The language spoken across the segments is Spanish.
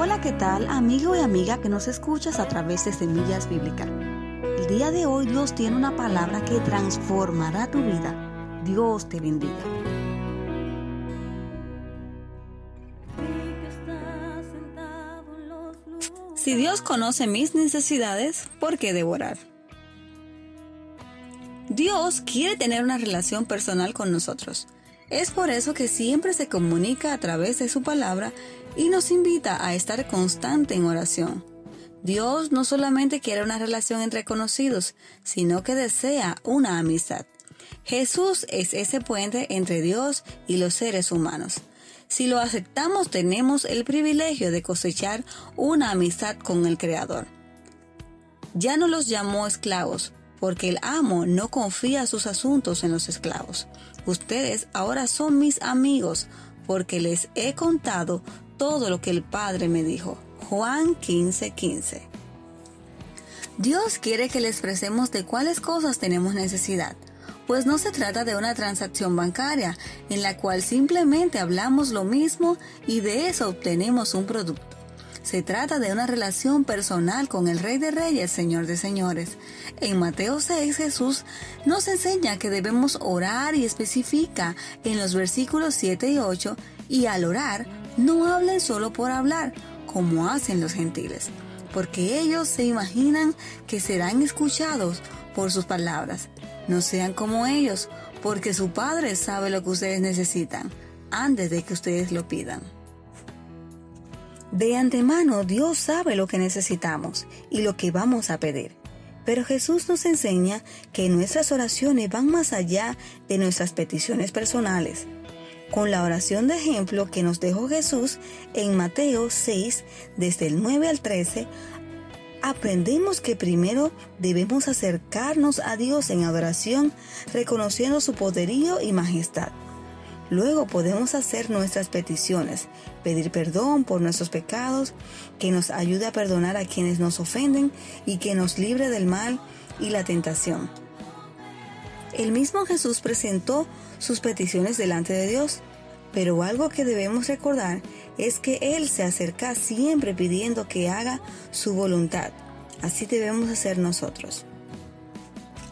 Hola, ¿qué tal, amigo y amiga que nos escuchas a través de Semillas Bíblicas? El día de hoy Dios tiene una palabra que transformará tu vida. Dios te bendiga. Si Dios conoce mis necesidades, ¿por qué devorar? Dios quiere tener una relación personal con nosotros. Es por eso que siempre se comunica a través de su palabra y nos invita a estar constante en oración. Dios no solamente quiere una relación entre conocidos, sino que desea una amistad. Jesús es ese puente entre Dios y los seres humanos. Si lo aceptamos, tenemos el privilegio de cosechar una amistad con el Creador. Ya no los llamó esclavos, porque el amo no confía sus asuntos en los esclavos. Ustedes ahora son mis amigos, porque les he contado todo lo que el Padre me dijo. Juan 15:15. 15. Dios quiere que le expresemos de cuáles cosas tenemos necesidad, pues no se trata de una transacción bancaria en la cual simplemente hablamos lo mismo y de eso obtenemos un producto. Se trata de una relación personal con el Rey de Reyes, Señor de Señores. En Mateo 6 Jesús nos enseña que debemos orar y especifica en los versículos 7 y 8 y al orar no hablen solo por hablar, como hacen los gentiles, porque ellos se imaginan que serán escuchados por sus palabras. No sean como ellos, porque su Padre sabe lo que ustedes necesitan antes de que ustedes lo pidan. De antemano Dios sabe lo que necesitamos y lo que vamos a pedir. Pero Jesús nos enseña que nuestras oraciones van más allá de nuestras peticiones personales. Con la oración de ejemplo que nos dejó Jesús en Mateo 6, desde el 9 al 13, aprendemos que primero debemos acercarnos a Dios en adoración, reconociendo su poderío y majestad. Luego podemos hacer nuestras peticiones, pedir perdón por nuestros pecados, que nos ayude a perdonar a quienes nos ofenden y que nos libre del mal y la tentación. El mismo Jesús presentó sus peticiones delante de Dios, pero algo que debemos recordar es que Él se acerca siempre pidiendo que haga su voluntad. Así debemos hacer nosotros.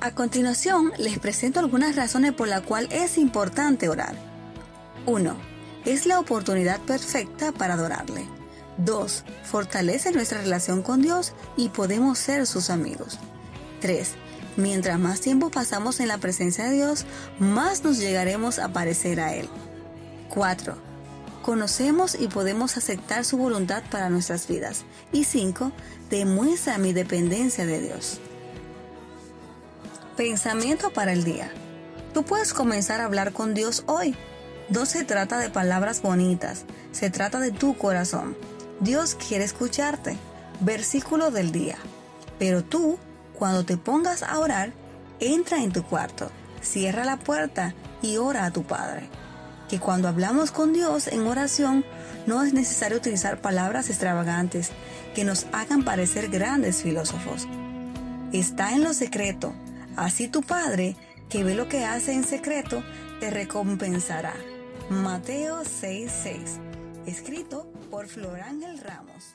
A continuación, les presento algunas razones por las cuales es importante orar. 1. Es la oportunidad perfecta para adorarle. 2. Fortalece nuestra relación con Dios y podemos ser sus amigos. 3. Mientras más tiempo pasamos en la presencia de Dios, más nos llegaremos a parecer a Él. 4. Conocemos y podemos aceptar su voluntad para nuestras vidas. Y 5. Demuestra mi dependencia de Dios. Pensamiento para el día. Tú puedes comenzar a hablar con Dios hoy no se trata de palabras bonitas, se trata de tu corazón. Dios quiere escucharte. Versículo del día. Pero tú, cuando te pongas a orar, entra en tu cuarto, cierra la puerta y ora a tu Padre. Que cuando hablamos con Dios en oración, no es necesario utilizar palabras extravagantes que nos hagan parecer grandes filósofos. Está en lo secreto. Así tu Padre, que ve lo que hace en secreto, te recompensará. Mateo 6:6, escrito por Florángel Ramos.